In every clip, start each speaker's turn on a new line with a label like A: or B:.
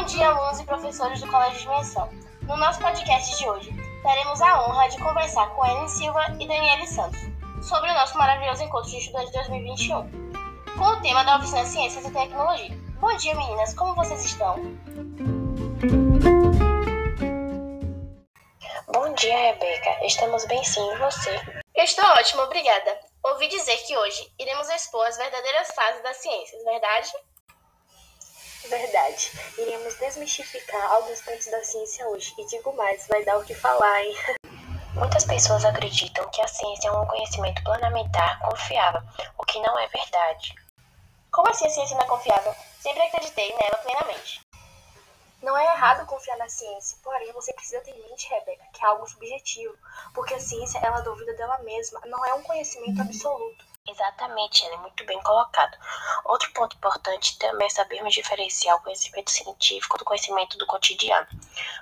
A: Bom dia, alunos e professores do Colégio de Dimensão. No nosso podcast de hoje, teremos a honra de conversar com Ellen Silva e Daniele Santos sobre o nosso maravilhoso encontro de estudantes de 2021, com o tema da oficina Ciências e Tecnologia. Bom dia, meninas, como vocês estão?
B: Bom dia, Rebeca. Estamos bem sim, e você?
A: estou ótima, obrigada. Ouvi dizer que hoje iremos expor as verdadeiras fases das ciências, verdade?
B: Verdade. Iremos desmistificar alguns pontos da ciência hoje. E digo mais, vai dar o que falar, hein? Muitas pessoas acreditam que a ciência é um conhecimento planamentar confiável, o que não é verdade.
A: Como assim a ciência não é confiável? Sempre acreditei nela plenamente.
B: Não é errado confiar na ciência, porém você precisa ter em mente, Rebeca, que é algo subjetivo, porque a ciência ela duvida dela mesma, não é um conhecimento absoluto. Exatamente, ela é muito bem colocado. Outro ponto importante também é sabermos diferenciar o conhecimento científico do conhecimento do cotidiano.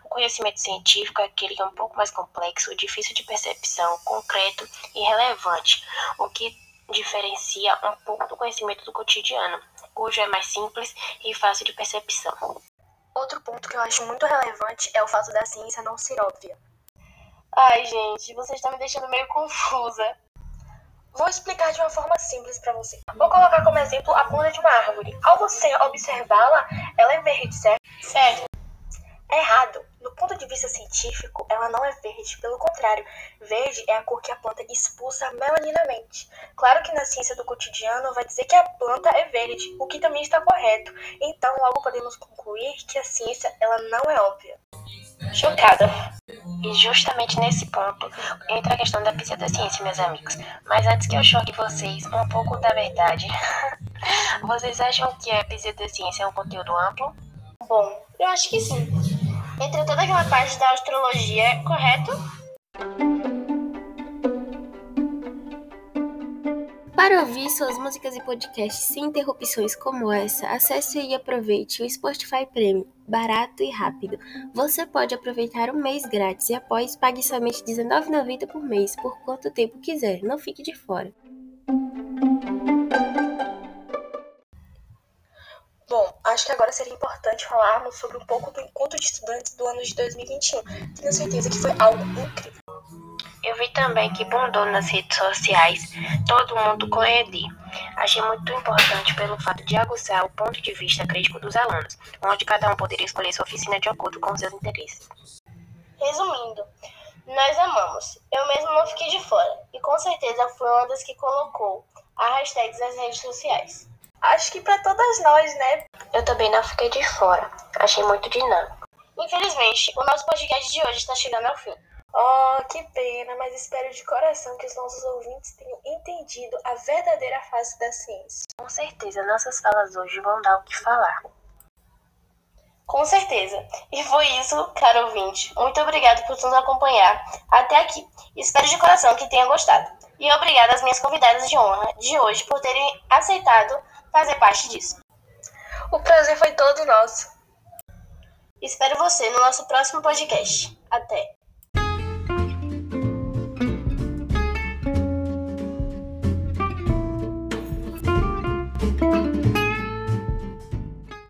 B: O conhecimento científico é aquele que é um pouco mais complexo, difícil de percepção, concreto e relevante, o que diferencia um pouco do conhecimento do cotidiano, cujo é mais simples e fácil de percepção. Outro ponto que eu acho muito relevante é o fato da ciência não ser óbvia.
A: Ai, gente, você está me deixando meio confusa.
B: Vou explicar de uma forma simples para você. Vou colocar como exemplo a planta de uma árvore. Ao você observá-la, ela é verde, certo?
A: Certo.
B: É errado. Do ponto de vista científico, ela não é verde. Pelo contrário, verde é a cor que a planta expulsa melaninamente. Claro que na ciência do cotidiano vai dizer que a planta é verde, o que também está correto. Então, logo podemos concluir que a ciência ela não é óbvia.
A: Chocada.
B: E justamente nesse ponto entra a questão da pseudociência, meus amigos. Mas antes que eu choque vocês um pouco da verdade, vocês acham que a pseudociência é um conteúdo amplo?
A: Bom, eu acho que sim. Entre toda aquela parte da astrologia, correto?
C: Para ouvir suas músicas e podcasts sem interrupções como essa, acesse e aproveite o Spotify Premium, barato e rápido. Você pode aproveitar um mês grátis e após pague somente R$19,90 por mês, por quanto tempo quiser. Não fique de fora.
B: Bom, acho que agora seria importante falarmos sobre um pouco do encontro de estudantes do ano de 2021. Tenho certeza que foi algo incrível. Vi também que bondou nas redes sociais todo mundo com ED. Achei muito importante pelo fato de aguçar o ponto de vista crítico dos alunos, onde cada um poderia escolher sua oficina de acordo com seus interesses.
A: Resumindo, nós amamos. Eu mesmo não fiquei de fora. E com certeza fui uma das que colocou a hashtag nas redes sociais.
B: Acho que para todas nós, né? Eu também não fiquei de fora. Achei muito dinâmico.
A: Infelizmente, o nosso podcast de hoje está chegando ao fim.
B: Oh, que pena, mas espero de coração que os nossos ouvintes tenham entendido a verdadeira face da ciência. Com certeza, nossas falas hoje vão dar o que falar.
A: Com certeza. E foi isso, caro ouvinte. Muito obrigado por nos acompanhar até aqui. Espero de coração que tenha gostado. E obrigada às minhas convidadas de honra de hoje por terem aceitado fazer parte disso.
B: O prazer foi todo nosso.
A: Espero você no nosso próximo podcast. Até!